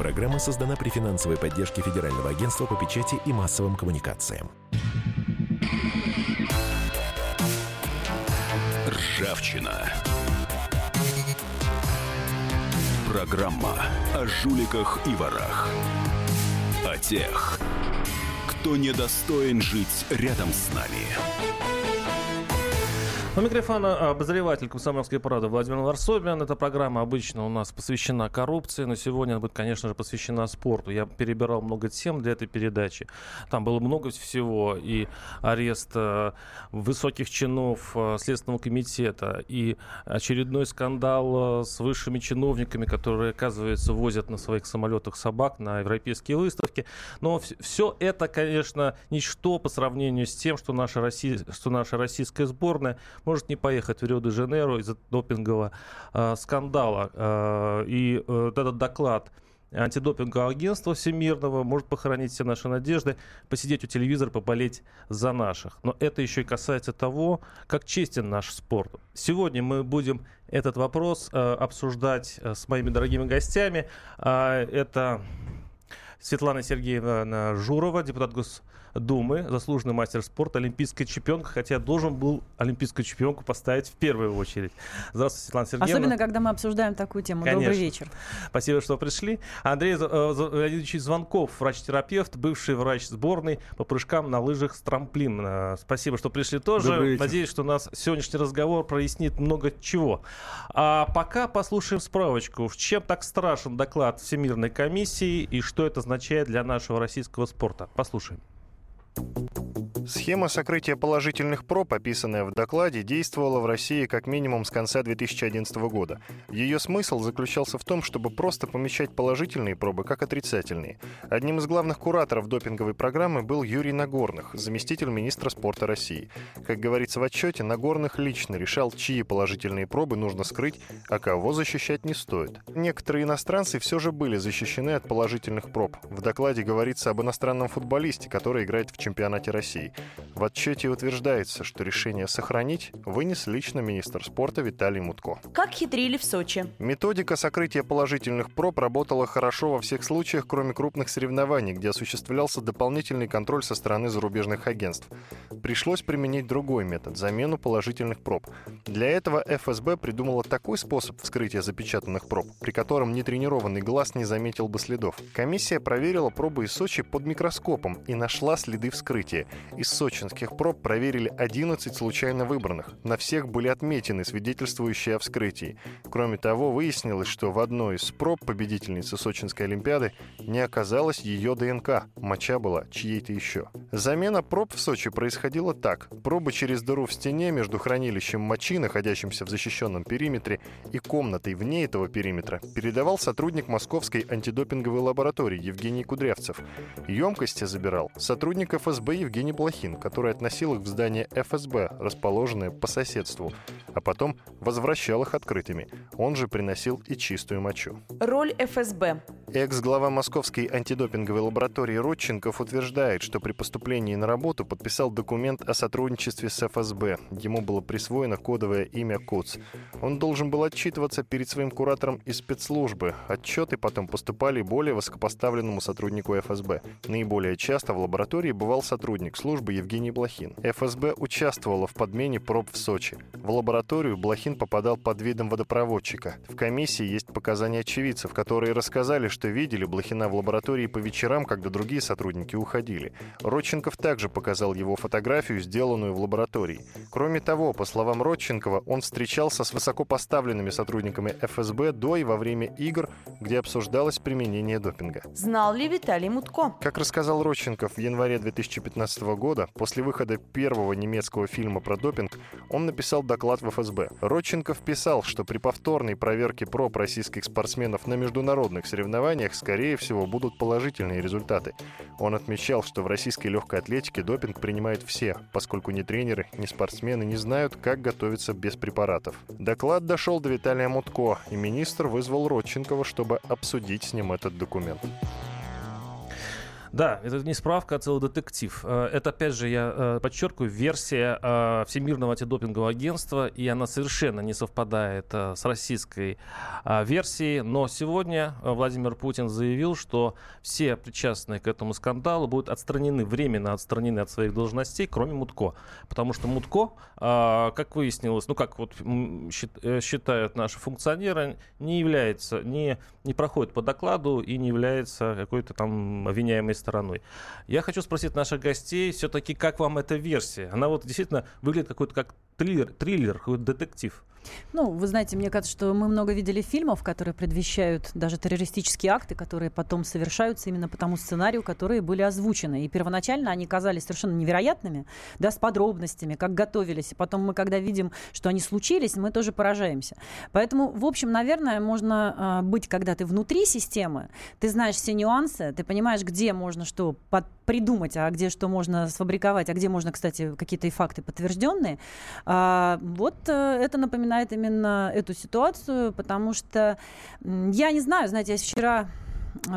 Программа создана при финансовой поддержке Федерального агентства по печати и массовым коммуникациям. Ржавчина. Программа о жуликах и ворах. О тех, кто недостоин жить рядом с нами. У микрофона обозреватель «Комсомольской правды» Владимир Варсобин. Эта программа обычно у нас посвящена коррупции, но сегодня она будет, конечно же, посвящена спорту. Я перебирал много тем для этой передачи. Там было много всего. И арест э, высоких чинов э, Следственного комитета, и очередной скандал э, с высшими чиновниками, которые, оказывается, возят на своих самолетах собак на европейские выставки. Но все это, конечно, ничто по сравнению с тем, что наша, Россия, что наша российская сборная может не поехать в Рио-де-Жанейро из-за допингового э, скандала. Э, и э, этот доклад антидопингового агентства всемирного может похоронить все наши надежды, посидеть у телевизора, поболеть за наших. Но это еще и касается того, как честен наш спорт. Сегодня мы будем этот вопрос э, обсуждать э, с моими дорогими гостями. Э, это Светлана Сергеевна Журова, депутат Гос Думы, заслуженный мастер спорта, олимпийская чемпионка, хотя я должен был олимпийскую чемпионку поставить в первую очередь. Здравствуйте, Светлана Сергеевна. Особенно, когда мы обсуждаем такую тему. Конечно. Добрый вечер. Спасибо, что пришли. Андрей э, Леонидович Звонков, врач-терапевт, бывший врач сборной по прыжкам на лыжах с трамплин. Спасибо, что пришли тоже. Надеюсь, что у нас сегодняшний разговор прояснит много чего. А пока послушаем справочку. В чем так страшен доклад Всемирной комиссии и что это означает для нашего российского спорта? Послушаем. Схема сокрытия положительных проб, описанная в докладе, действовала в России как минимум с конца 2011 года. Ее смысл заключался в том, чтобы просто помещать положительные пробы как отрицательные. Одним из главных кураторов допинговой программы был Юрий Нагорных, заместитель министра спорта России. Как говорится в отчете, Нагорных лично решал, чьи положительные пробы нужно скрыть, а кого защищать не стоит. Некоторые иностранцы все же были защищены от положительных проб. В докладе говорится об иностранном футболисте, который играет в чемпионате России. В отчете утверждается, что решение сохранить вынес лично министр спорта Виталий Мутко. Как хитрили в Сочи. Методика сокрытия положительных проб работала хорошо во всех случаях, кроме крупных соревнований, где осуществлялся дополнительный контроль со стороны зарубежных агентств. Пришлось применить другой метод – замену положительных проб. Для этого ФСБ придумала такой способ вскрытия запечатанных проб, при котором нетренированный глаз не заметил бы следов. Комиссия проверила пробы из Сочи под микроскопом и нашла следы вскрытия. Из сочинских проб проверили 11 случайно выбранных. На всех были отметины, свидетельствующие о вскрытии. Кроме того, выяснилось, что в одной из проб победительницы Сочинской Олимпиады не оказалось ее ДНК. Моча была чьей-то еще. Замена проб в Сочи происходила так. Пробы через дыру в стене между хранилищем мочи, находящимся в защищенном периметре, и комнатой вне этого периметра передавал сотрудник Московской антидопинговой лаборатории Евгений Кудрявцев. Емкости забирал сотрудник ФСБ Евгений Блохин, который относил их в здание ФСБ, расположенное по соседству, а потом возвращал их открытыми. Он же приносил и чистую мочу. Роль ФСБ. Экс-глава Московской антидопинговой лаборатории Родченков утверждает, что при поступлении на работу подписал документ о сотрудничестве с ФСБ. Ему было присвоено кодовое имя КУЦ. Он должен был отчитываться перед своим куратором из спецслужбы. Отчеты потом поступали более высокопоставленному сотруднику ФСБ. Наиболее часто в лаборатории бывал сотрудник службы Евгений Блохин. ФСБ участвовала в подмене проб в Сочи. В лабораторию Блохин попадал под видом водопроводчика. В комиссии есть показания очевидцев, которые рассказали, что видели Блохина в лаборатории по вечерам, когда другие сотрудники уходили. Родченков также показал его фотографию, сделанную в лаборатории. Кроме того, по словам Родченкова, он встречался с высокопоставленными сотрудниками ФСБ до и во время игр, где обсуждалось применение допинга. Знал ли Виталий Мутко? Как рассказал Родченков, в январе 2015 года, после выхода первого немецкого фильма про допинг, он написал доклад в ФСБ. Родченков писал, что при повторной проверке проб российских спортсменов на международных соревнованиях, скорее всего, будут положительные результаты. Он отмечал, что в российской легкой атлетике допинг принимают все, поскольку ни тренеры, ни спортсмены не знают, как готовиться без препаратов. Доклад дошел до Виталия Мутко, и министр вызвал Родченкова, чтобы обсудить с ним этот документ. Да, это не справка, а целый детектив. Э, это, опять же, я э, подчеркиваю, версия э, Всемирного антидопингового агентства, и она совершенно не совпадает с российской версией. Но сегодня Владимир Путин заявил, что все причастные к этому скандалу будут отстранены, временно отстранены от своих должностей, кроме Мутко. Потому что Мутко, как выяснилось, ну как вот считают наши функционеры, не является, не, не проходит по докладу и не является какой-то там обвиняемой стороной. Я хочу спросить наших гостей, все-таки как вам эта версия? Она вот действительно выглядит какой-то как триллер, триллер какой-то детектив. Ну, вы знаете, мне кажется, что мы много видели фильмов, которые предвещают даже террористические акты, которые потом совершаются именно по тому сценарию, которые были озвучены. И первоначально они казались совершенно невероятными, да, с подробностями, как готовились. И потом мы, когда видим, что они случились, мы тоже поражаемся. Поэтому, в общем, наверное, можно э, быть, когда ты внутри системы, ты знаешь все нюансы, ты понимаешь, где можно что под придумать, а где что можно сфабриковать, а где можно, кстати, какие-то и факты подтвержденные. А, вот э, это напоминает напоминает именно эту ситуацию, потому что я не знаю, знаете, я вчера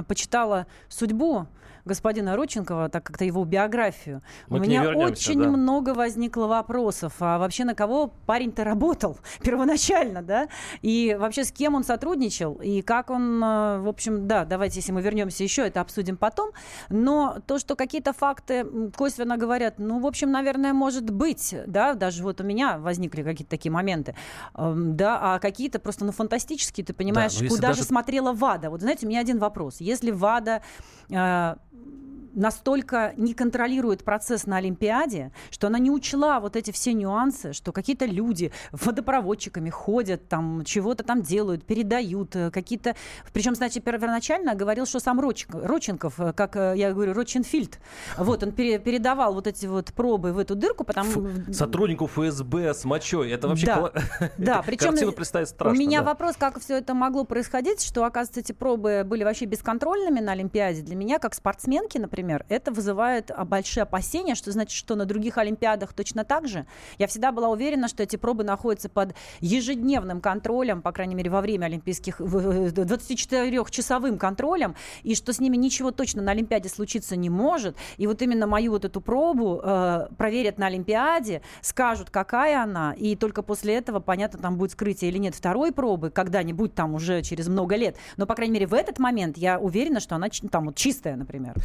почитала судьбу господина Родченкова, так как-то его биографию, Мы у меня очень да. много возникло вопросов. А вообще на кого парень-то работал первоначально, да? И вообще с кем он сотрудничал? И как он, э, в общем, да, давайте, если мы вернемся еще, это обсудим потом. Но то, что какие-то факты косвенно говорят, ну, в общем, наверное, может быть, да, даже вот у меня возникли какие-то такие моменты, эм, да, а какие-то просто, ну, фантастические, ты понимаешь, да, куда даже... же смотрела ВАДА? Вот, знаете, у меня один вопрос. Если ВАДА э, Mm-hmm. Настолько не контролирует процесс на Олимпиаде, что она не учла вот эти все нюансы, что какие-то люди водопроводчиками ходят, там чего-то там делают, передают э, какие-то... Причем, значит, первоначально говорил, что сам Роченков, э, как э, я говорю, Роченфильд, вот, он пере, передавал вот эти вот пробы в эту дырку, потому... Фу, сотруднику ФСБ с мочой, это вообще... Да, да причем страшно, у меня да. вопрос, как все это могло происходить, что, оказывается, эти пробы были вообще бесконтрольными на Олимпиаде. Для меня, как спортсменки, например, например, это вызывает а, большие опасения, что значит, что на других Олимпиадах точно так же. Я всегда была уверена, что эти пробы находятся под ежедневным контролем, по крайней мере, во время Олимпийских, 24-часовым контролем, и что с ними ничего точно на Олимпиаде случиться не может. И вот именно мою вот эту пробу э, проверят на Олимпиаде, скажут, какая она, и только после этого, понятно, там будет скрытие или нет второй пробы, когда-нибудь там уже через много лет. Но, по крайней мере, в этот момент я уверена, что она там вот чистая, например.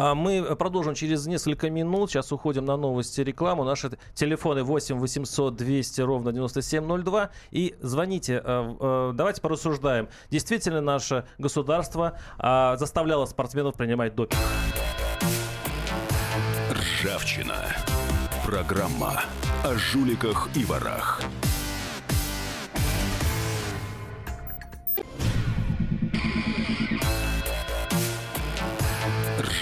А, мы продолжим через несколько минут. Сейчас уходим на новости рекламу. Наши телефоны 8 800 200 ровно 9702. И звоните. Э, э, давайте порассуждаем. Действительно, наше государство а, заставляло спортсменов принимать допинг. Ржавчина. Программа о жуликах и ворах.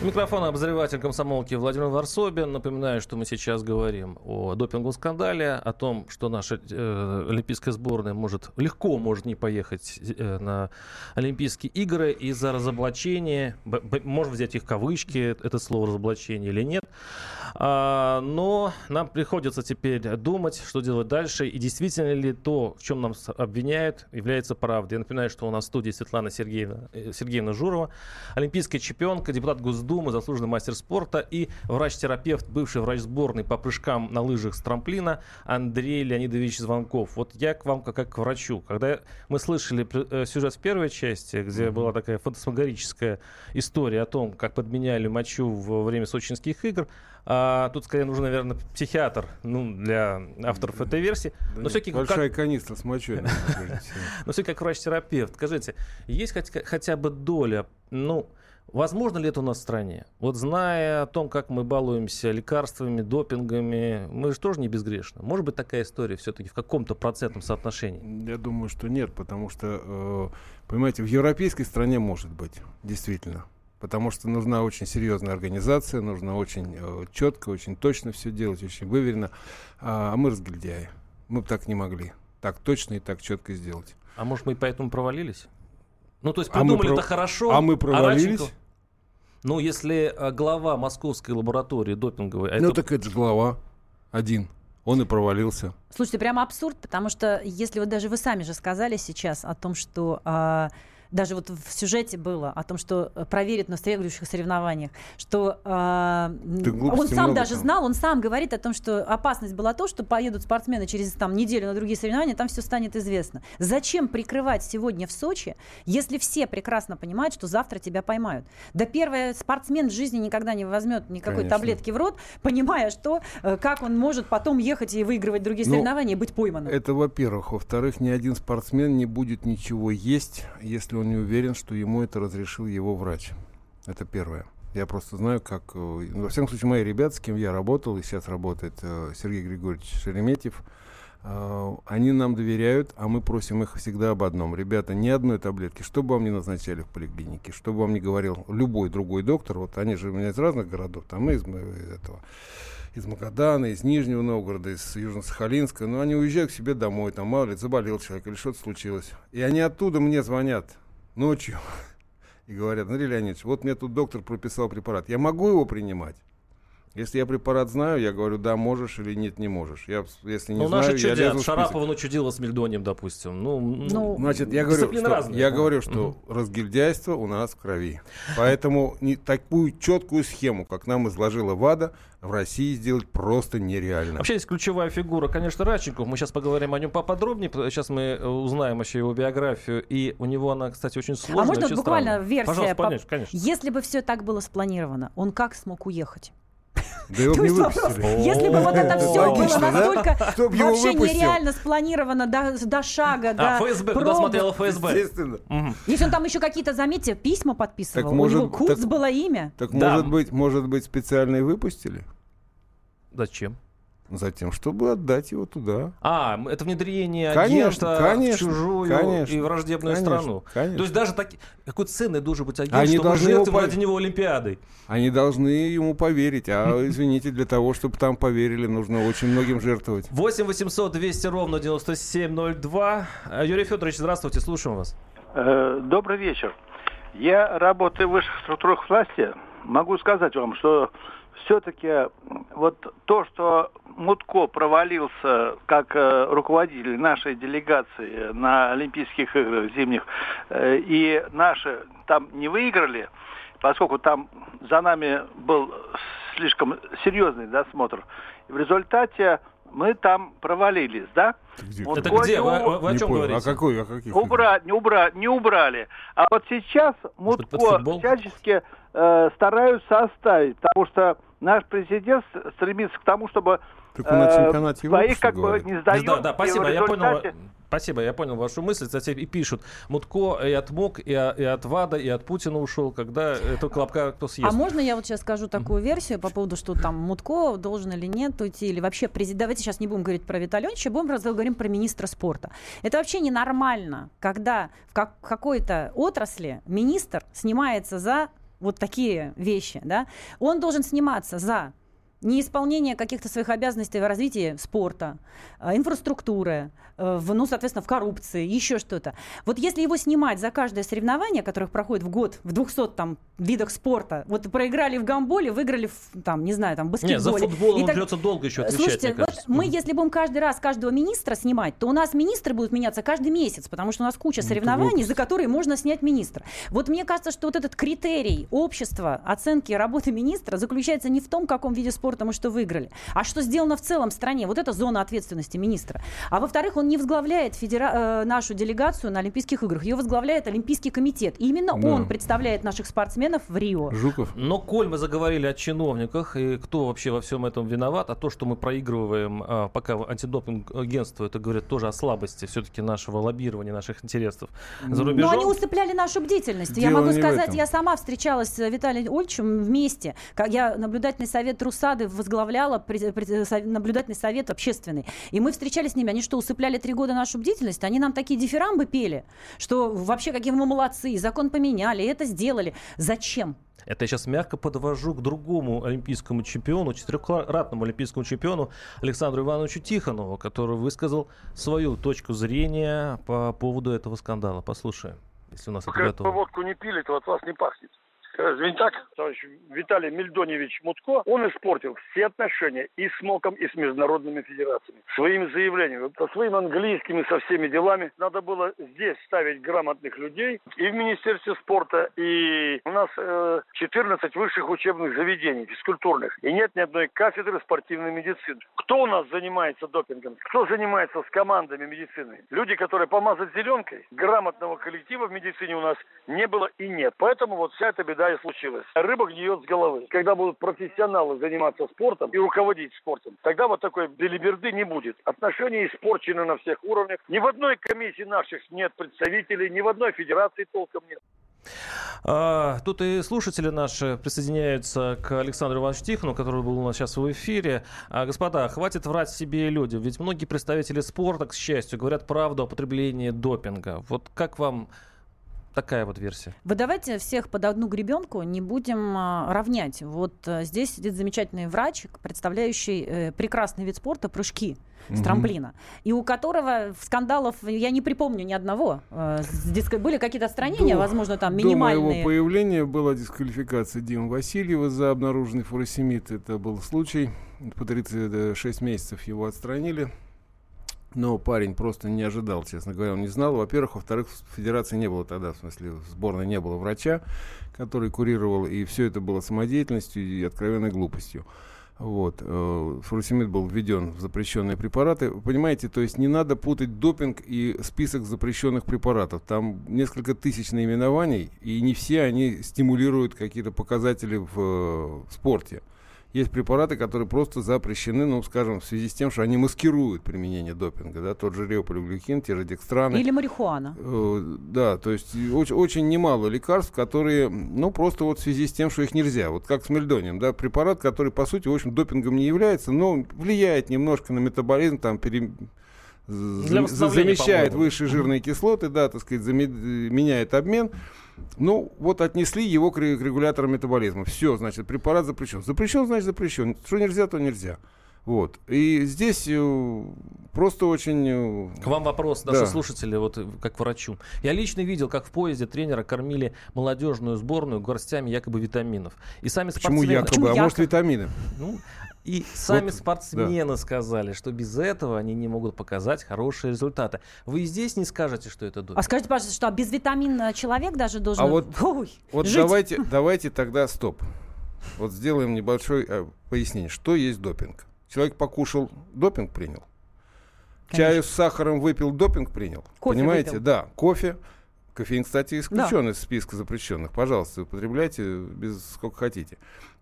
Микрофон обозреватель комсомолки Владимир Варсобин. Напоминаю, что мы сейчас говорим о допинговом скандале, о том, что наша э, олимпийская сборная может легко может не поехать э, на Олимпийские игры из-за разоблачения. Б, б, можно взять их кавычки, это слово разоблачение или нет. А, но нам приходится теперь думать, что делать дальше, и действительно ли то, в чем нам обвиняют, является правдой. Я напоминаю, что у нас в студии Светлана Сергеевна, э, Сергеевна Журова, олимпийская чемпионка, депутат Госдумы, заслуженный мастер спорта и врач-терапевт, бывший врач сборной по прыжкам на лыжах с трамплина Андрей Леонидович Звонков. Вот я к вам как, как к врачу. Когда мы слышали э, сюжет в первой части, где mm-hmm. была такая фантасмагорическая история о том, как подменяли мочу во время сочинских игр, а, тут, скорее, нужен, наверное, психиатр ну, для авторов этой версии. Да Но все-таки большая как... канистра с мочой. Но все как врач-терапевт. Скажите, есть хотя бы доля, ну, Возможно ли это у нас в стране? Вот зная о том, как мы балуемся лекарствами, допингами, мы же тоже не безгрешны. Может быть такая история все-таки в каком-то процентном соотношении? Я думаю, что нет, потому что, э, понимаете, в европейской стране может быть, действительно потому что нужна очень серьезная организация, нужно очень э, четко, очень точно все делать, очень выверенно. А, а мы разгильдяи. Мы бы так не могли. Так точно и так четко сделать. А может, мы поэтому провалились? Ну, то есть придумали а это пров... хорошо, а мы провалились? А Ну, если э, глава московской лаборатории допинговой... а Ну, это- так это же глава один. Он и провалился. Слушайте, прямо абсурд, потому что если вот даже вы сами же сказали сейчас о том, что а, даже вот в сюжете было о том, что э, проверят на следующих соревнованиях, что глупостей он сам даже там. знал, он сам говорит о том, что опасность была то, что поедут спортсмены через там неделю на другие соревнования, там все станет известно. Зачем прикрывать сегодня в Сочи, если все прекрасно понимают, что завтра тебя поймают? Да первый спортсмен в жизни никогда не возьмет никакой Конечно. таблетки в рот, понимая, что э, как он может потом ехать и выигрывать другие Ну, соревнования и быть пойманным. Это во-первых. Во-вторых, ни один спортсмен не будет ничего есть, если он не уверен, что ему это разрешил его врач. Это первое. Я просто знаю, как... э, ну, во всяком случае, мои ребята, с кем я работал, и сейчас работает э, Сергей Григорьевич Шереметьев, э, они нам доверяют, а мы просим их всегда об одном. Ребята, ни одной таблетки, что бы вам ни назначали в поликлинике, что бы вам ни говорил любой другой доктор, вот они же у меня из разных городов, там из, из этого из Магадана, из Нижнего Новгорода, из Южно-Сахалинска, но они уезжают к себе домой, там, мало ли, заболел человек или что-то случилось. И они оттуда мне звонят ночью и говорят, Андрей Леонидович, вот мне тут доктор прописал препарат, я могу его принимать? Если я препарат знаю, я говорю, да, можешь или нет, не можешь. Я, если не ну, знаю, наши я чудят. лезу в список. Шарапова начудила с Мельдонием, допустим. Ну, Ну, Значит, я говорю, что, разные. я говорю, что разгильдяйство у нас в крови. Поэтому не, такую четкую схему, как нам изложила ВАДА, в России сделать просто нереально. Вообще есть ключевая фигура, конечно, Радченков. Мы сейчас поговорим о нем поподробнее. Сейчас мы э, узнаем еще его биографию. И у него она, кстати, очень сложная. а можно буквально странная. версия? Пожалуйста, по- конечно, конечно. Если бы все так было спланировано, он как смог уехать? Да его не есть вопрос, выпустили. если бы вот это все было настолько вообще нереально спланировано до, шага, А, до ФСБ, куда смотрела ФСБ? Естественно. Если он там еще какие-то, заметьте, письма подписывал, у может- него Куц так- было имя. Так может быть, может быть, специально и выпустили? Зачем? Затем, чтобы отдать его туда. А, это внедрение Конечно, агента конечно, в чужую конечно, и враждебную конечно, страну. конечно. То есть даже таки... какой ценный должен быть агент, Они чтобы его жертвовать пов- ради него Олимпиадой. Они должны ему поверить. А, извините, для того, чтобы там поверили, нужно очень многим жертвовать. 8 800 200 ровно 9702. Э, Юрий Федорович, здравствуйте, слушаем вас. Э, Добрый вечер. Я работаю в высших структурах власти. Могу сказать вам, что все-таки вот то, что Мутко провалился как э, руководитель нашей делегации на Олимпийских играх зимних, э, и наши там не выиграли, поскольку там за нами был слишком серьезный досмотр. В результате мы там провалились, да? Где? Вот Это где? Вы, вы- вы о чем понял, говорите? А какой, о каких? Убрать, не, убрать, не убрали. А вот сейчас Может Мутко всячески э, стараются оставить, потому что наш президент стремится к тому, чтобы Так на э, чемпионате Европы, своих как бы не Да, сдает. да, да, спасибо, я понял. Спасибо, я понял вашу мысль. Кстати, и пишут, Мутко и от МОК, и, и от ВАДА, и от Путина ушел, когда эту колобка кто съест. А можно я вот сейчас скажу такую версию по поводу, что там Мутко должен или нет уйти, или вообще президент... Давайте сейчас не будем говорить про Виталионовича, будем говорим про министра спорта. Это вообще ненормально, когда в как- какой-то отрасли министр снимается за вот такие вещи, да? Он должен сниматься за неисполнение каких-то своих обязанностей в развитии спорта, э, инфраструктуры, э, в, ну, соответственно, в коррупции, еще что-то. Вот если его снимать за каждое соревнование, которых проходит в год в 200 там, видах спорта, вот проиграли в гамболе, выиграли в, там, не знаю, там, баскетболе. Нет, за футболом И он так- придется долго еще отвечать, Слушайте, вот мы, если будем каждый раз каждого министра снимать, то у нас министры будут меняться каждый месяц, потому что у нас куча это соревнований, за которые можно снять министра. Вот мне кажется, что вот этот критерий общества оценки работы министра заключается не в том, в каком виде спорта мы что выиграли, а что сделано в целом в стране. Вот это зона ответственности министра. А во-вторых, он не возглавляет федера- э, нашу делегацию на Олимпийских играх. Ее возглавляет Олимпийский комитет. И именно Да. он представляет наших спортсменов в Рио. Жуков. Но коль мы заговорили о чиновниках, и кто вообще во всем этом виноват, а то, что мы проигрываем, а, пока антидопинг агентство, это говорит тоже о слабости все-таки нашего лоббирования, наших интересов за Но рубежом. они усыпляли нашу бдительность. я Дело могу не в сказать, я сама встречалась с Виталием Ольчем вместе. Как я наблюдательный совет Русады возглавляла, со- наблюдательный совет общественный. И мы встречались с ними. Они что, усыпляли три года нашу бдительность? Они нам такие дифирамбы пели, что вообще какие мы молодцы, закон поменяли, это сделали. Зачем? Это я сейчас мягко подвожу к другому олимпийскому чемпиону, четырехкратному олимпийскому чемпиону Александру Ивановичу Тихонову, который высказал свою точку зрения по поводу этого скандала. Послушаем, если у нас это готово. водку не пили, то от вас не пахнет. Разве не так, товарищ Виталий Мельдоневич Мутко? Он испортил все отношения и с МОКом, и с международными федерациями. Своими заявлениями, со своим английским и со всеми делами. Надо было здесь ставить грамотных людей и в Министерстве спорта, и у нас э, 14 высших учебных заведений физкультурных. И нет ни одной кафедры спортивной медицины. Кто у нас занимается допингом? Кто занимается с командами медицины? Люди, которые помазать зеленкой, грамотного коллектива в медицине у нас не было и нет. Поэтому вот вся эта беда и случилась. Рыба гниет с головы. Когда будут профессионалы заниматься спортом и руководить спортом, тогда вот такой белиберды не будет. Отношения испорчены на всех уровнях. Ни в одной комиссии наших нет представителей, ни в одной федерации толком нет. А, тут и слушатели наши присоединяются к Александру Ивановичу Тихону, который был у нас сейчас в эфире. А, господа, хватит врать себе и людям, ведь многие представители спорта, к счастью, говорят правду о потреблении допинга. Вот как вам такая вот версия. Вы давайте всех под одну гребенку не будем а, равнять. Вот а, здесь сидит замечательный врач, представляющий э, прекрасный вид спорта прыжки с трамплина. И у которого скандалов, я не припомню ни одного. Э, диск... Были какие-то отстранения, До- возможно, там До минимальные. моего появления была дисквалификация Димы Васильева за обнаруженный фуросемид. Это был случай. По 36 месяцев его отстранили. Но парень просто не ожидал, честно говоря, он не знал. Во-первых, во-вторых, в федерации не было тогда, в смысле, в сборной не было врача, который курировал, и все это было самодеятельностью и откровенной глупостью. Вот. э, Фуросемид был введен в запрещенные препараты. Вы Понимаете, то есть не надо путать допинг и список запрещенных препаратов. Там несколько тысяч наименований, и не все они стимулируют какие-то показатели в, э, в спорте. Есть препараты, которые просто запрещены, ну, скажем, в связи с тем, что они маскируют применение допинга, да, тот же реополиглюкин, те же декстраны. Или марихуана. Э, Да, то есть очень, очень немало лекарств, которые, ну, просто вот в связи с тем, что их нельзя. Вот как с мельдонием, да, препарат, который, по сути, в общем, допингом не является, но влияет немножко на метаболизм, там, пере... замещает высшие жирные кислоты, да, так сказать, э, меняет обмен. Ну, вот отнесли его к ре- к регулятору метаболизма. Все, значит, препарат запрещен. Запрещен, значит, запрещен. Что нельзя, то нельзя. Вот. И здесь э, просто очень... э, К вам вопрос, наши Да. слушатели, вот э, как к врачу. Я лично видел, как в поезде тренера кормили молодежную сборную горстями якобы витаминов. И сами Почему спортсмены... якобы? Почему а может, якобы? витамины? Ну, и сами Вот, спортсмены сказали, что без этого они не могут показать хорошие результаты. Вы и здесь не скажете, что это допинг? А скажите, пожалуйста, что безвитаминный человек даже должен... А вот- Ой, Вот жить. давайте, давайте тогда стоп. Вот сделаем небольшое э, пояснение. Что есть допинг? Человек покушал, допинг принял. Чаю с сахаром выпил, допинг принял. Кофе Понимаете? выпил. Да, кофе. Кофеин, кстати, исключен из списка запрещенных. Пожалуйста, употребляйте без сколько хотите.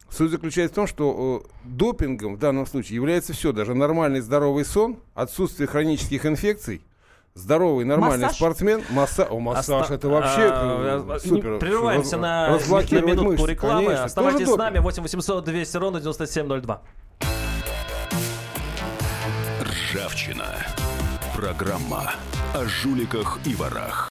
Суть заключается в том, что э, допингом в данном случае является все, даже нормальный здоровый сон, отсутствие хронических инфекций, здоровый нормальный Массаж? спортсмен, масса... О, массаж Оста- это вообще А, э, а, супер. Прерываемся Раз- на, на минутку мышцы, рекламы. конечно, Оставайтесь тоже с нами. допинг. 8 800 200 ровно 9702. Ржавчина. Программа о жуликах и ворах.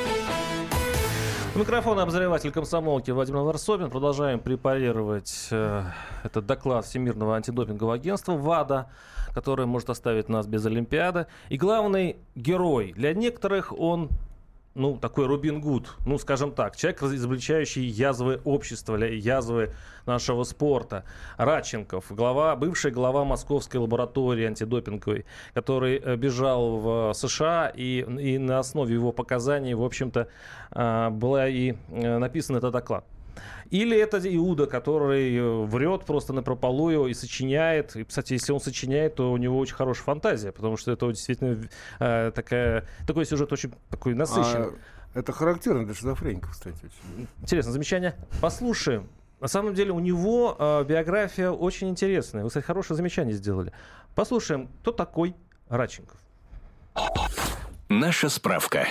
У микрофона обозреватель комсомолки Владимир Варсобин. Продолжаем препарировать э, этот доклад Всемирного антидопингового агентства ВАДА, который может оставить нас без Олимпиады. И главный герой. Для некоторых он ну, такой Рубин Гуд, ну, скажем так, человек, изобличающий язвы общества, язвы нашего спорта. Раченков, глава, бывший глава Московской лаборатории антидопинговой, который э, бежал в США, и, и на основе его показаний, в общем-то, а, была и э, написан этот доклад. Или это Иуда, который э, врет просто на прополую и сочиняет. И, кстати, если он сочиняет, то у него очень хорошая фантазия, потому что это действительно э, такая, такой сюжет очень такой насыщенный. А, это характерно для шизофреников, кстати. очень. Интересное замечание. Послушаем. На самом деле у него э, биография очень интересная. Вы, кстати, хорошее замечание сделали. Послушаем, кто такой Раченков. Наша справка.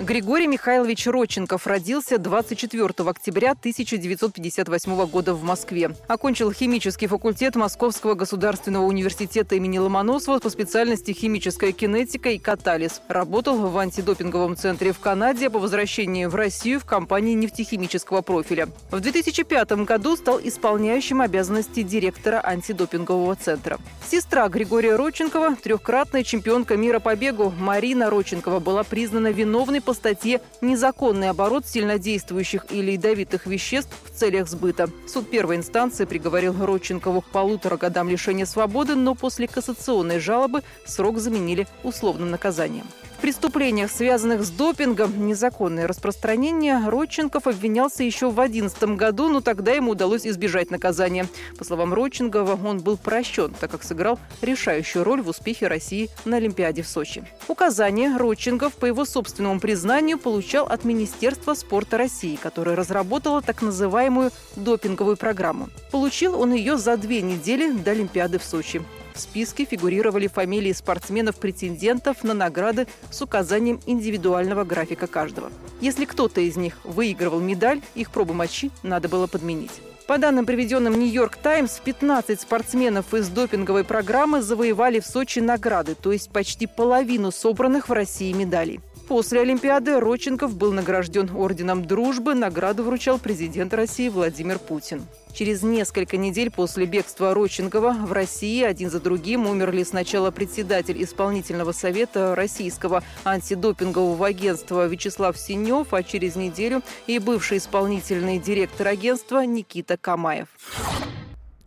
Григорий Михайлович Родченков родился 24 октября 1958 года в Москве. Окончил химический факультет Московского государственного университета имени Ломоносова по специальности химическая кинетика и катализ. Работал в антидопинговом центре в Канаде, по возвращении в Россию в компании нефтехимического профиля. В 2005 году стал исполняющим обязанности директора антидопингового центра. Сестра Григория Родченкова, трехкратная чемпионка мира по бегу Марина Родченкова, была признана виновной по статье «Незаконный оборот сильнодействующих или ядовитых веществ в целях сбыта». Суд первой инстанции приговорил Родченкову к полутора годам лишения свободы, но после кассационной жалобы срок заменили условным наказанием. Преступлениях, связанных с допингом, незаконное распространение, Родченков обвинялся еще в 2011 году, но тогда ему удалось избежать наказания. По словам Родченкова, он был прощен, так как сыграл решающую роль в успехе России на Олимпиаде в Сочи. Указания Родченков, по его собственному признанию, получал от Министерства спорта России, которое разработало так называемую допинговую программу. Получил он ее за две недели до Олимпиады в Сочи. В списке фигурировали фамилии спортсменов-претендентов на награды с указанием индивидуального графика каждого. Если кто-то из них выигрывал медаль, их пробу мочи надо было подменить. По данным, приведенным «Нью-Йорк Таймс», 15 спортсменов из допинговой программы завоевали в Сочи награды, то есть почти половину собранных в России медалей. После Олимпиады Родченков был награжден Орденом Дружбы, награду вручал президент России Владимир Путин. Через несколько недель после бегства Родченкова в России один за другим умерли сначала председатель исполнительного совета Российского антидопингового агентства Вячеслав Синев, а через неделю и бывший исполнительный директор агентства Никита Камаев.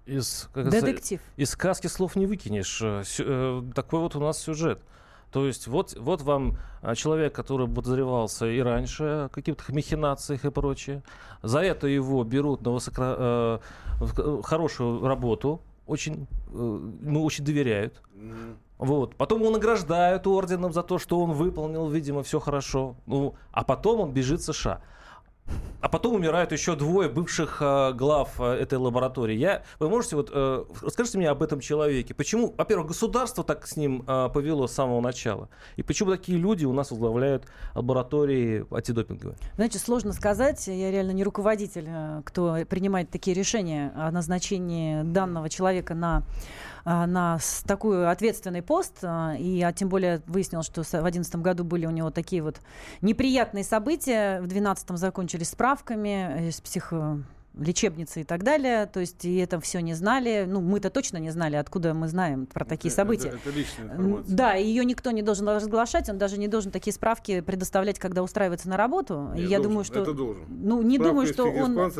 Из, как Детектив. Из сказки слов не выкинешь. Э, э, Такой вот у нас сюжет. То есть вот, вот вам а, человек, который подозревался и раньше о каких-то махинациях и прочее. За это его берут на высоко, э, в- хорошую работу, очень, э, ему очень доверяют. Вот. Потом его награждают орденом за то, что он выполнил, видимо, все хорошо. Ну, а потом он бежит в США. А потом умирают еще двое бывших э, глав э, этой лаборатории. Я, вы можете вот э, расскажите мне об этом человеке. Почему, во-первых, государство так с ним повело с самого начала, и почему такие люди у нас возглавляют лаборатории антидопинговые? Знаете, сложно сказать. Я реально не руководитель, кто принимает такие решения о назначении данного человека на на с- такой ответственный пост, а, и а, тем более выяснилось, что в 2011 году были у него такие вот неприятные события, в 2012 закончились справками, э, с психо лечебницы и так далее, то есть и это все не знали, ну мы-то точно не знали, откуда мы знаем про такие события. Это, это личная информация. Да, ее никто не должен разглашать, он даже не должен такие справки предоставлять, когда устраивается на работу. И Нет, я должен, думаю, что... Это должен. Ну, не Справка думаю, что он...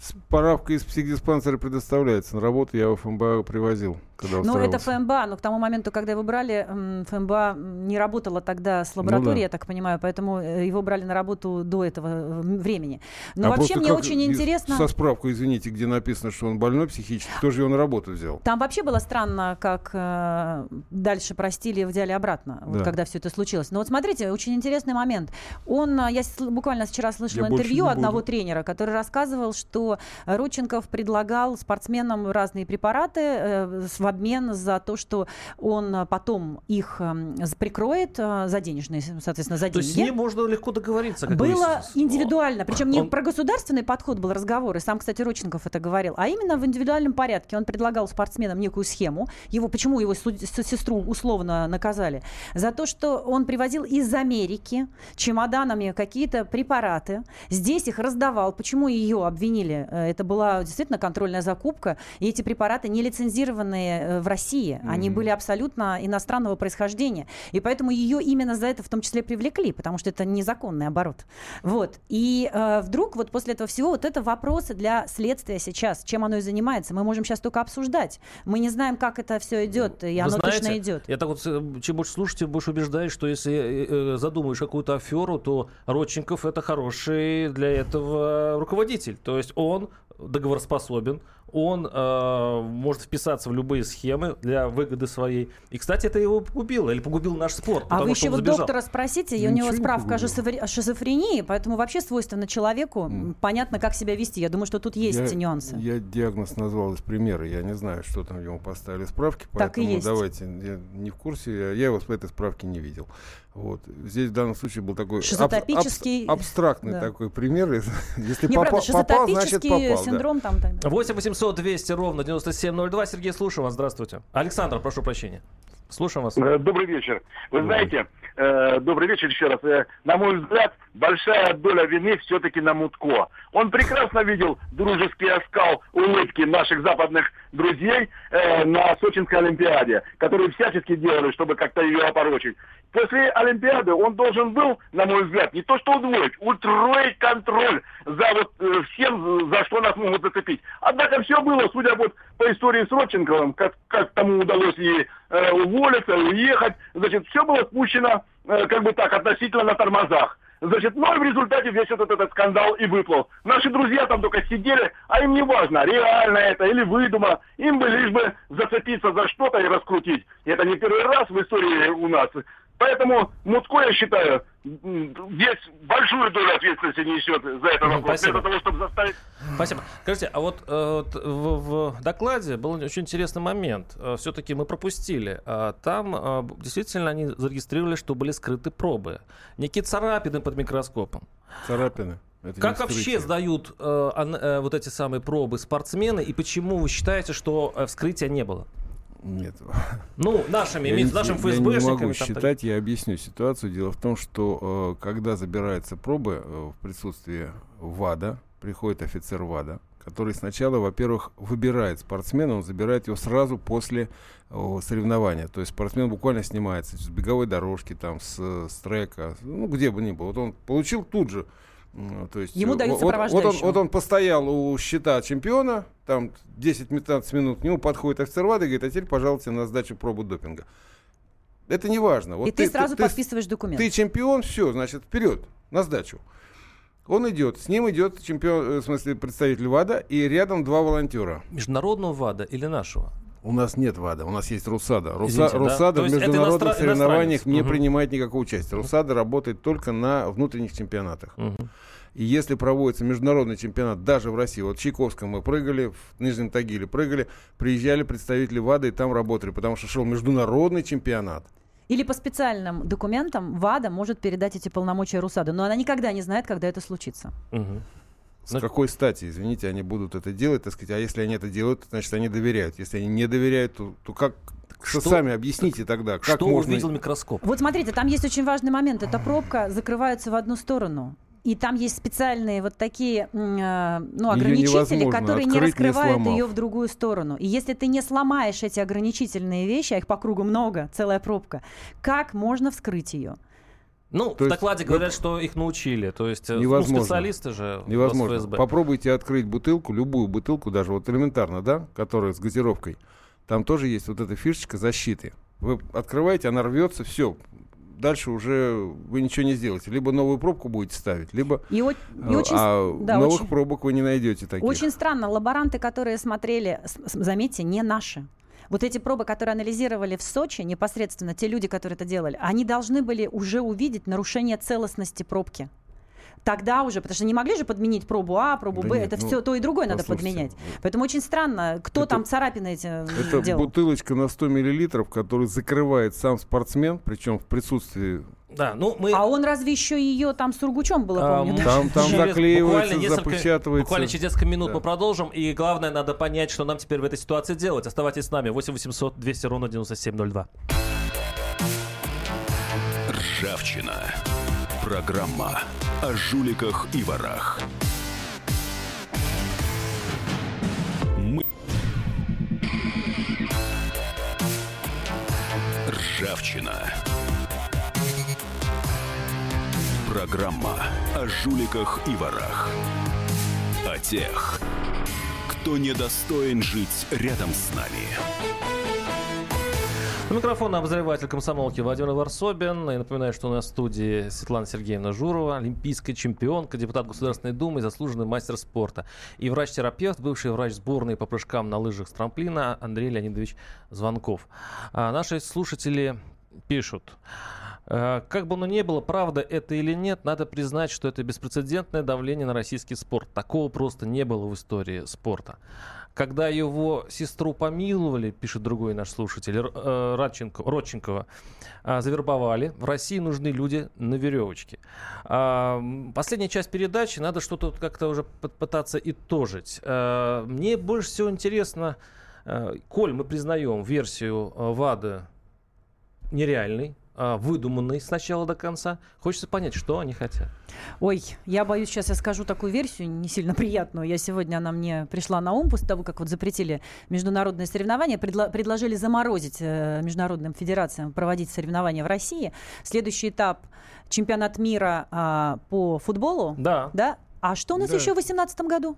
Справка из психдиспансера предоставляется. На работу я в ФМБА привозил, когда Ну, это. ФМБА, но к тому моменту, когда его брали, ФМБА не работала тогда с лабораторией, Ну да. я так понимаю, поэтому э, его брали на работу до этого э, времени. Но А вообще мне очень интересно... Со справкой, извините, где написано, что он больной психически, кто же его на работу взял? Там вообще было странно, как э, дальше простили и взяли обратно, вот Да. когда все это случилось. Но вот смотрите, очень интересный момент. Он, э, я буквально вчера слышала Я интервью одного буду. тренера, который рассказывал, что Родченков предлагал спортсменам разные препараты э, в обмен за то, что он э, потом их э, с- прикроет э, за денежные, соответственно, за То есть с деньги. ним можно легко договориться. Как Было выяснилось. индивидуально, причем не Он- про государственный подход был разговор, и сам, кстати, Родченков это говорил, а именно в индивидуальном порядке. Он предлагал спортсменам некую схему. Его, почему его сестру условно наказали? За то, что он привозил из Америки чемоданами какие-то препараты, здесь их раздавал. Почему ее обвинили? Э, Это была действительно контрольная закупка, и эти препараты не лицензированные э, в России. Они Мгм. были абсолютно иностранного происхождения. И поэтому ее именно за это в том числе привлекли, потому что это незаконный оборот. Вот. И э, вдруг вот после этого всего вот это вопросы для следствия сейчас. Чем оно и занимается? Мы можем сейчас только обсуждать. Мы не знаем, как это все идет, и Вы оно знаете, точно идет. Я так вот, э, чем больше слушаю, тем больше убеждаюсь, что если э, задумаешь какую-то аферу, то Родченков это хороший для этого руководитель. То есть он договороспособен, он э, может вписаться в любые схемы для выгоды своей. И, кстати, это его погубило, или погубил наш спорт. А вы еще вот доктора спросите, и у него справка о шизофрении, поэтому вообще свойственно человеку mm. понятно, как себя вести. Я думаю, что тут есть я, нюансы. Я диагноз назвал из примера, я не знаю, что там ему поставили справки, так поэтому и есть. давайте, я не в курсе, я, я его с этой справки не видел. Вот. Здесь в данном случае был такой аб- аб- абстрактный да. такой пример. Если не, попа- правда, попал, значит попал. синдром да. там тогда. 8 800 200 ровно 9702. Сергей, слушаю вас. Здравствуйте. Александр, прошу прощения. Слушаем вас. Добрый вечер. Вы знаете, э, добрый вечер еще раз. Э, на мой взгляд, большая доля вины все-таки на Мутко. Он прекрасно видел дружеский оскал улыбки наших западных друзей э, на Сочинской Олимпиаде, которые всячески делали, чтобы как-то ее опорочить. После Олимпиады он должен был, на мой взгляд, не то что удвоить, утроить контроль за вот э, всем, за что нас могут зацепить. Однако все было, судя вот по истории с Родченковым, как, как тому удалось ей э, уволиться, уехать, значит, все было спущено, э, как бы так, относительно на тормозах. Значит, ну и в результате весь вот этот скандал и выплыл. Наши друзья там только сидели, а им не важно, реально это или выдума. Им бы лишь бы зацепиться за что-то и раскрутить. И это не первый раз в истории у нас. Поэтому Мутко, я считаю, здесь большую долю ответственности несет за это вопрос. Спасибо. Для того, чтобы заставить... Спасибо. Скажите, а вот э, в, в докладе был очень интересный момент. Э, Все-таки мы пропустили. Э, там действительно они зарегистрировали, что были скрыты пробы. Некие царапины под микроскопом. Царапины. Это как вообще сдают э, э, вот эти самые пробы спортсмены и почему вы считаете, что вскрытия не было? Нет. Ну, нашими, я, нашим ФСБшниками. Я не могу считать, я объясню ситуацию. Дело в том, что э, когда забираются пробы э, в присутствии ВАДА, приходит офицер ВАДА, который сначала, во-первых, выбирает спортсмена, он забирает его сразу после о, соревнования. То есть спортсмен буквально снимается с беговой дорожки, там, с, с трека, ну, где бы ни был. Вот он получил тут же то есть, Ему дают вот, вот, он, вот он постоял у щита чемпиона, там 10-15 минут, к нему подходит офицер ВАДА и говорит, а теперь, пожалуйста, на сдачу пробу допинга. Это не важно. Вот и ты, ты сразу ты, подписываешь документ. Ты чемпион, все, значит, вперед, на сдачу. Он идет, с ним идет чемпион, в смысле представитель ВАДА, и рядом два волонтера. Международного ВАДА или нашего? У нас нет ВАДА, у нас есть РУСАДА. Руса, Извините, РУСАДА да? в международных иностран... соревнованиях не угу. принимает никакого участия. РУСАДА работает только на внутренних чемпионатах. Угу. И если проводится международный чемпионат даже в России, вот в Чайковском мы прыгали, в Нижнем Тагиле прыгали, приезжали представители ВАДА и там работали, потому что шел международный чемпионат. Или по специальным документам ВАДА может передать эти полномочия РУСАДА, но она никогда не знает, когда это случится. Угу. С но... какой стати, извините, они будут это делать, так сказать, а если они это делают, значит, они доверяют. Если они не доверяют, то, то как, что, что сами объясните тогда, как что можно... увидел микроскоп? Вот смотрите, там есть очень важный момент. Эта пробка закрывается в одну сторону. И там есть специальные вот такие э, ну, ограничители, которые не раскрывают не ее в другую сторону. И если ты не сломаешь эти ограничительные вещи, а их по кругу много, целая пробка, как можно вскрыть ее? Ну, то в докладе есть, говорят, что их научили. То есть, э, ну, невозможно. Ну, специалисты же невозможно. ФСБ. Попробуйте открыть бутылку, любую бутылку, даже вот элементарно, да, которая с газировкой. Там тоже есть вот эта фишечка защиты. Вы открываете, она рвется, все, дальше уже вы ничего не сделаете. Либо новую пробку будете ставить, либо и, и очень, а да, новых очень, пробок вы не найдете таких. Очень странно, лаборанты, которые смотрели, заметьте, не наши. Вот эти пробы, которые анализировали в Сочи, непосредственно те люди, которые это делали, они должны были уже увидеть нарушение целостности пробки. Тогда уже, потому что не могли же подменить пробу А, пробу да Б, нет, это ну, все то и другое надо подменять. Поэтому очень странно, кто это, там царапины эти Это делал. бутылочка на 100 миллилитров, которую закрывает сам спортсмен, причем в присутствии да, ну мы... А он разве еще ее там с сургучом было, а, помню? Там, там через, заклеивается, несколько, запечатывается. Буквально через несколько минут да. мы продолжим. И главное, надо понять, что нам теперь в этой ситуации делать. Оставайтесь с нами. 8 800 200 ровно 9702. Ржавчина. Программа о жуликах и ворах. Мы... Ржавчина. Программа о жуликах и ворах. О тех, кто недостоин жить рядом с нами. У микрофона обозреватель комсомолки Владимир Варсобин. И напоминаю, что у нас в студии Светлана Сергеевна Журова, олимпийская чемпионка, депутат Государственной Думы и заслуженный мастер спорта. И врач-терапевт, бывший врач сборной по прыжкам на лыжах с трамплина Андрей Леонидович Звонков. А наши слушатели пишут. «Э, Как бы оно ни было, правда это или нет, надо признать, что это беспрецедентное давление на российский спорт. Такого просто не было в истории спорта. Когда его сестру помиловали, пишет другой наш слушатель, э, Радченко, Родченкова, а, завербовали. В России нужны люди на веревочке. Последняя часть передачи, надо что-то как-то уже пы- пытаться итожить. Мне больше всего интересно, э, коль мы признаем версию э, ВАДА нереальной, а, выдуманной с начала до конца, хочется понять, что они хотят. Ой, я боюсь, сейчас я скажу такую версию, не сильно приятную. Я сегодня, она мне пришла на ум после того, как вот запретили международные соревнования, предло- предложили заморозить э, международным федерациям проводить соревнования в России. Следующий этап чемпионат мира а, по футболу. Да. Да? А что у нас Да. еще в 2018 году?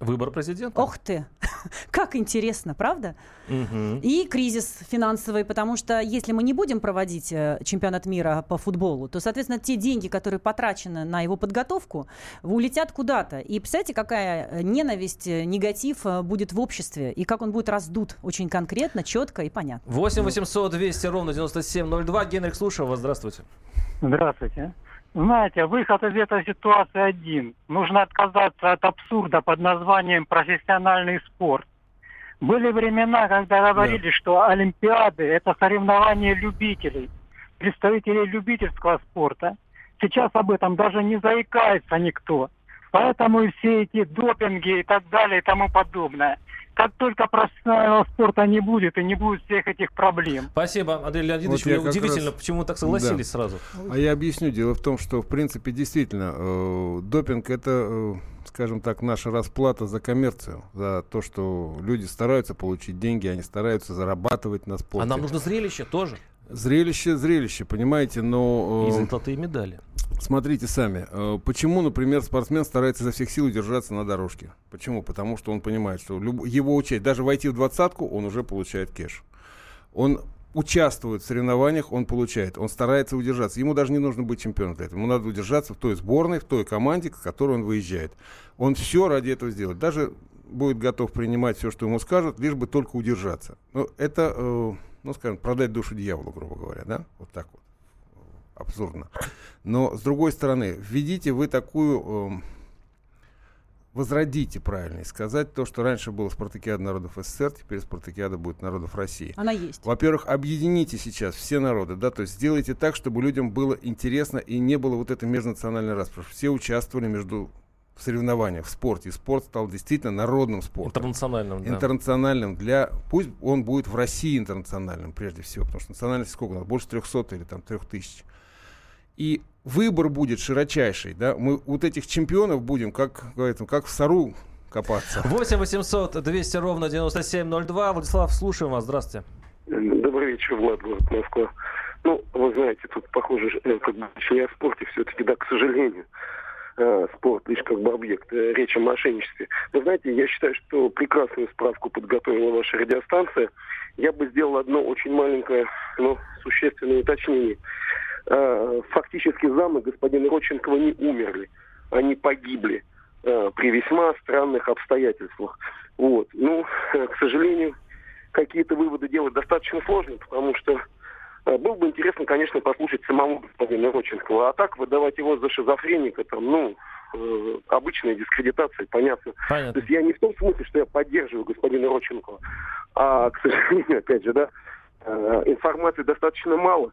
Выбор президента. Ох ты! Как интересно, правда? Мгм. И кризис финансовый, потому что если мы не будем проводить э, чемпионат мира по футболу, то, соответственно, те деньги, которые потрачены на его подготовку, улетят куда-то. И представляете, какая э, ненависть, э, негатив будет в обществе, и как он будет раздут очень конкретно, четко и понятно. 8 800 200 ровно 9702. Генрих, слушаю вас. Здравствуйте. Здравствуйте. Знаете, выход из этой ситуации один. Нужно отказаться от абсурда под названием профессиональный спорт. Были времена, когда говорили, что Олимпиады – это соревнования любителей, представителей любительского спорта. Сейчас об этом даже не заикается никто. Поэтому и все эти допинги и так далее и тому подобное. Как только профессионального спорта не будет и не будет всех этих проблем. Спасибо, Андрей Леонидович. Вот удивительно, раз- почему вы так согласились Да. сразу. А я объясню. Дело в том, что, в принципе, действительно, э, допинг это, э, скажем так, наша расплата за коммерцию, за то, что люди стараются получить деньги, они стараются зарабатывать на спорте. А нам нужно зрелище тоже. Зрелище, зрелище, понимаете, но... И э, золотые медали. Смотрите сами. э, Почему, например, спортсмен старается изо всех сил удержаться на дорожке? Почему? Потому что он понимает, что люб- его учесть, даже войти в двадцатку, он уже получает кэш. Он участвует в соревнованиях, он получает. Он старается удержаться. Ему даже не нужно быть чемпионом для этого. Ему надо удержаться в той сборной, в той команде, к которой он выезжает. Он все ради этого сделает. Даже будет готов принимать все, что ему скажут, лишь бы только удержаться. Ну, это, э, ну, скажем, продать душу дьяволу, грубо говоря, да? Вот так вот абсурдно. Но с другой стороны, введите вы такую, эм, возродите, правильно сказать, то, что раньше было Спартакиада народов СССР, теперь Спартакиада будет народов России. Она есть. Во-первых, объедините сейчас все народы, да, то есть сделайте так, чтобы людям было интересно и не было вот этой межнациональной расправы. Все участвовали между в соревнованиях, в спорте. И спорт стал действительно народным спортом. Интернациональным, да. Интернациональным для... Пусть он будет в России интернациональным прежде всего, потому что национальности сколько у нас? Больше 300 или там 3000. И выбор будет широчайший, да, мы вот этих чемпионов будем, как, говорится, как в сору копаться. 8 800 200 ровно 9702. Владислав, слушаем вас. Здравствуйте. Добрый вечер, Влад, город Москва. Ну, вы знаете, тут похоже, э, как бы не о спорте, все-таки, да, к сожалению, э, спорт лишь как бы объект, э, речь о мошенничестве. Вы знаете, я считаю, что прекрасную справку подготовила ваша радиостанция. Я бы сделал одно очень маленькое, но существенное уточнение. Э, Фактически замы господина Родченкова не умерли, они погибли при весьма странных обстоятельствах. Вот. Ну, к сожалению, какие-то выводы делать достаточно сложно, потому что было бы интересно, конечно, послушать самого господина Родченкова. А так выдавать его за шизофреника, там, ну, э, обычная дискредитация, понятно. Понятно. То есть я не в том смысле, что я поддерживаю господина Родченкова, а, к сожалению, опять же, да, э, информации достаточно мало.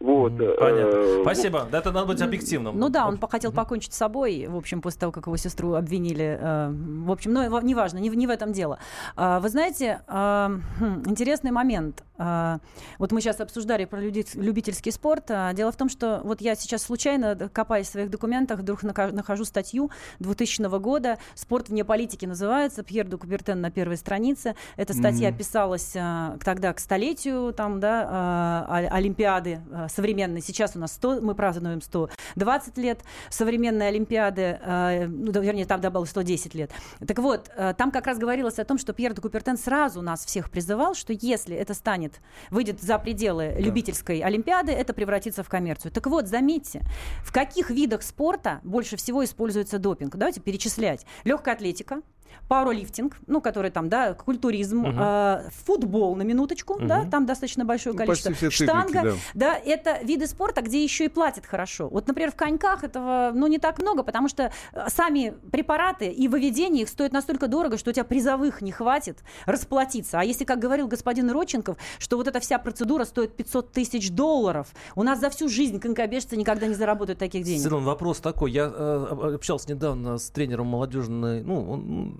Вот. э, Понятно. Спасибо. Да, это надо быть объективным. Ну да, он хотел покончить с собой, в общем, после того, как его сестру обвинили. э, В общем, но его- неважно, не, в- не в этом дело. А, Вы знаете, хм, интересный момент. А, Вот мы сейчас обсуждали про любительский спорт. А, Дело в том, что вот я сейчас случайно, копаясь в своих документах, вдруг нахожу статью 2000 года. «Спорт вне политики» называется. Пьер де Кубертен на первой странице. Эта статья Мгм. писалась а, тогда к столетию там, да, Олимпиады современной. Сейчас у нас 100, мы празднуем 120 лет современной Олимпиады, ну, вернее, там добавилось 110 лет. Так вот, там как раз говорилось о том, что Пьер де Купертен сразу нас всех призывал, что если это станет, выйдет за пределы да. любительской Олимпиады, это превратится в коммерцию. Так вот, заметьте, в каких видах спорта больше всего используется допинг? Давайте перечислять. Легкая атлетика, пауэрлифтинг, ну, который там, да, культуризм, угу. э, футбол на минуточку, угу. да, там достаточно большое ну, количество. Все Штанга, циклики, да. да, это виды спорта, где еще и платят хорошо. Вот, например, в коньках этого, ну, не так много, потому что э, сами препараты и выведение их стоят настолько дорого, что у тебя призовых не хватит расплатиться. А если, как говорил господин Родченков, что вот эта вся процедура стоит 500 тысяч долларов, у нас за всю жизнь конькобежцы никогда не заработают таких денег. Силан, вопрос такой. Я э, общался недавно с тренером молодежной, ну, он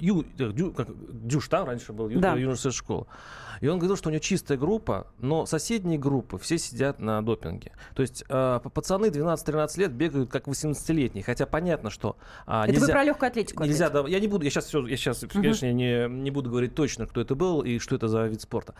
Ю, э, Дю, как, Дюш, там раньше был, ю, да. юношеская школа. И он говорил, что у него чистая группа, но соседние группы все сидят на допинге. То есть э, пацаны 12-13 лет бегают как 18-летние, хотя понятно, что э, это нельзя, вы про легкую атлетику? Нельзя, да, я не буду, я сейчас все, я сейчас, угу. конечно, не, не буду говорить точно, кто это был и что это за вид спорта.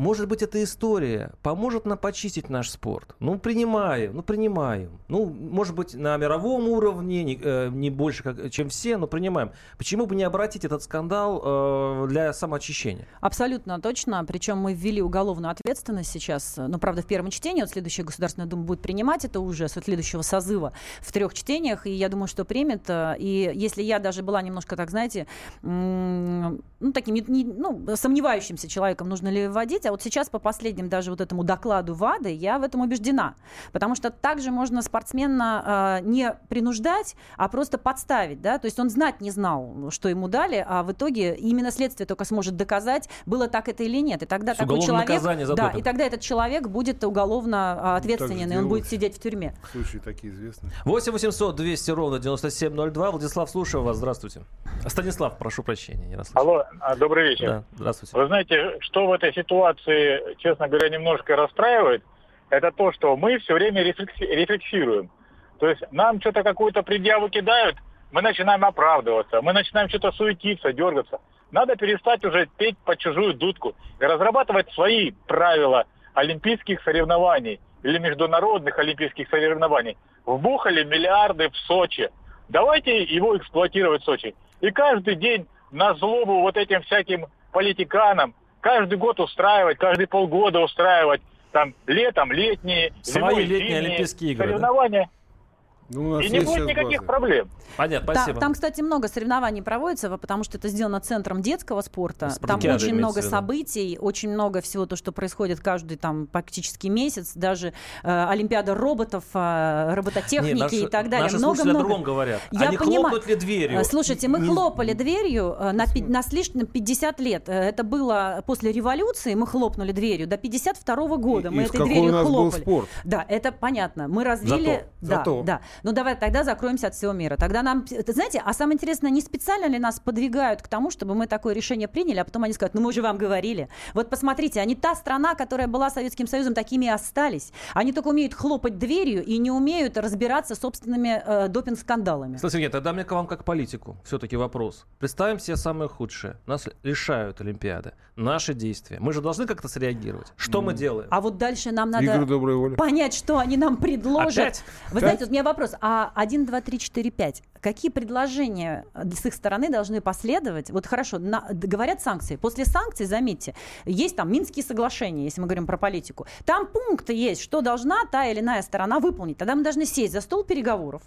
Может быть, эта история поможет нам почистить наш спорт. Ну, принимаем, ну, принимаем. Ну, может быть, на мировом уровне, не, э, не больше, как, чем все, но принимаем. Почему бы не обратить этот скандал э, для самоочищения? Абсолютно точно. Причем мы ввели уголовную ответственность сейчас. Ну, правда, в первом чтении. Вот следующая Государственная Дума будет принимать это уже с следующего созыва в трех чтениях. И я думаю, что примет. Э, и если я даже была немножко, так знаете, ну, таким не, ну, сомневающимся человеком, нужно ли вводить, а вот сейчас по последним даже вот этому докладу ВАДы я в этом убеждена. Потому что также можно спортсмена э, не принуждать, а просто подставить. Да? То есть он знать не знал, что ему дали, а в итоге именно следствие только сможет доказать, было так это или нет. И тогда такой человек... да, и тогда этот человек будет уголовно а, ответственен, и он будет сидеть в тюрьме. Случаи такие известны. 8 800 200 ровно 9702. Владислав, слушаю вас. Здравствуйте. Станислав, прошу прощения. Не Алло, а, добрый вечер. Да, здравствуйте. Вы знаете, что в этой ситуации ситуации, честно говоря, немножко расстраивает, это то, что мы все время рефлексируем. То есть нам что-то какую-то предъяву кидают, мы начинаем оправдываться, мы начинаем что-то суетиться, дергаться. Надо перестать уже петь по чужую дудку и разрабатывать свои правила олимпийских соревнований или международных олимпийских соревнований. Вбухали миллиарды в Сочи. Давайте его эксплуатировать в Сочи. И каждый день на злобу вот этим всяким политиканам каждый год устраивать, каждые полгода устраивать, там, летом летние, Свои зимой, летние зимние Олимпийские игры, соревнования. Да? Ну, и не будет никаких базы. проблем. Понятно, спасибо. Там, там, кстати, много соревнований проводится, потому что это сделано центром детского спорта. Там очень много событий, очень много всего то, что происходит каждый там практически месяц. Даже э, Олимпиада роботов, э, робототехники Не, наши, и так далее. Наши много, много. о другом говорят. Я Они понимаю. хлопнут ли дверью? Э, слушайте, мы не... хлопали дверью э, на, на слишком 50 лет. Э, это было после революции, мы хлопнули дверью. До 52 -го года и, мы и этой дверью хлопали. Да, это понятно. Мы развили... Зато, да, зато. да. Ну давай тогда закроемся от всего мира. Тогда нам, знаете, а самое интересное, не специально ли нас подвигают к тому, чтобы мы такое решение приняли, а потом они скажут, ну мы же вам говорили. Вот посмотрите, они та страна, которая была Советским Союзом, такими и остались. Они только умеют хлопать дверью и не умеют разбираться собственными э, допинг-скандалами. Слушай, Сергей, тогда мне к вам как политику все-таки вопрос. Представим себе самое худшее. Нас лишают Олимпиады. Наши действия. Мы же должны как-то среагировать. Что mm. мы делаем? А вот дальше нам надо понять, что они нам предложат. Опять? Вы знаете, вот у меня вопрос. А 1, 2, 3, 4, 5. Какие предложения с их стороны должны последовать? Вот хорошо, на, говорят санкции. После санкций, заметьте, есть там Минские соглашения, если мы говорим про политику. Там пункты есть, что должна та или иная сторона выполнить. Тогда мы должны сесть за стол переговоров.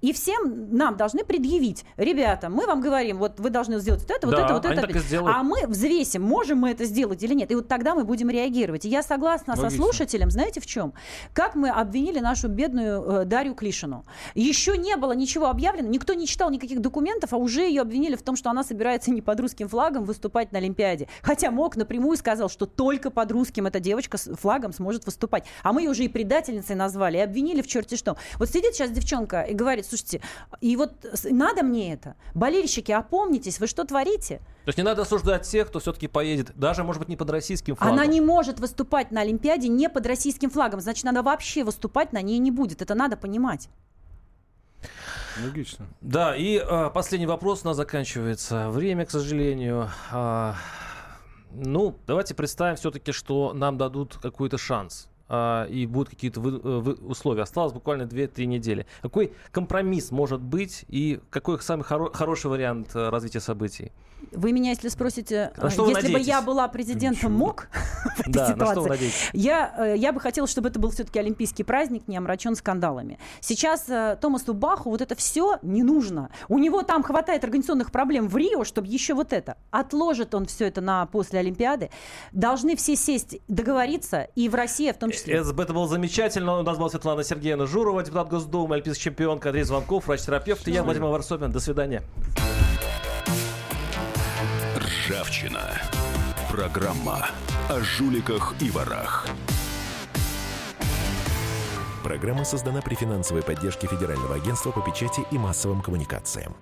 И всем нам должны предъявить, ребята, мы вам говорим, вот вы должны сделать вот это, вот да, это, вот это. А мы взвесим, можем мы это сделать или нет. И вот тогда мы будем реагировать. И я согласна Логично. со слушателем, знаете в чем? Как мы обвинили нашу бедную э, Дарью Клишину. Еще не было ничего объявлено, никто не читал никаких документов, а уже ее обвинили в том, что она собирается не под русским флагом выступать на Олимпиаде. Хотя МОК напрямую сказал, что только под русским эта девочка с флагом сможет выступать. А мы ее уже и предательницей назвали, и обвинили в черте что. Вот сидит сейчас девчонка и говорит, слушайте, и вот надо мне это? Болельщики, опомнитесь, вы что творите? То есть не надо осуждать тех, кто все-таки поедет, даже, может быть, не под российским флагом. Она не может выступать на Олимпиаде не под российским флагом. Значит, надо вообще выступать на ней не будет. Это надо понимать. Логично. Да, и а, последний вопрос у нас заканчивается. Время, к сожалению. А, ну, давайте представим все-таки, что нам дадут какой-то шанс. А, и будут какие-то вы- э, вы- условия. Осталось буквально 2-3 недели. Какой компромисс может быть и какой самый хоро- хороший вариант э, развития событий? Вы меня, если спросите, вы если бы я была президентом МОК в этой Да, на что вы ситуации, я, я бы хотела, чтобы это был все-таки олимпийский праздник, не омрачен скандалами. Сейчас э, Томасу Баху вот это все не нужно. У него там хватает организационных проблем в Рио, чтобы еще вот это. Отложит он все это на после Олимпиады. Должны все сесть, договориться, и в России в том числе. Это, это было замечательно. У нас была Светлана Сергеевна Журова, депутат Госдумы, олимпийский чемпионка, Андрей Звонков, врач-терапевт. И я, Владимир Варсобин. До свидания. Ржавчина. Программа о жуликах и ворах. Программа создана при финансовой поддержке Федерального агентства по печати и массовым коммуникациям.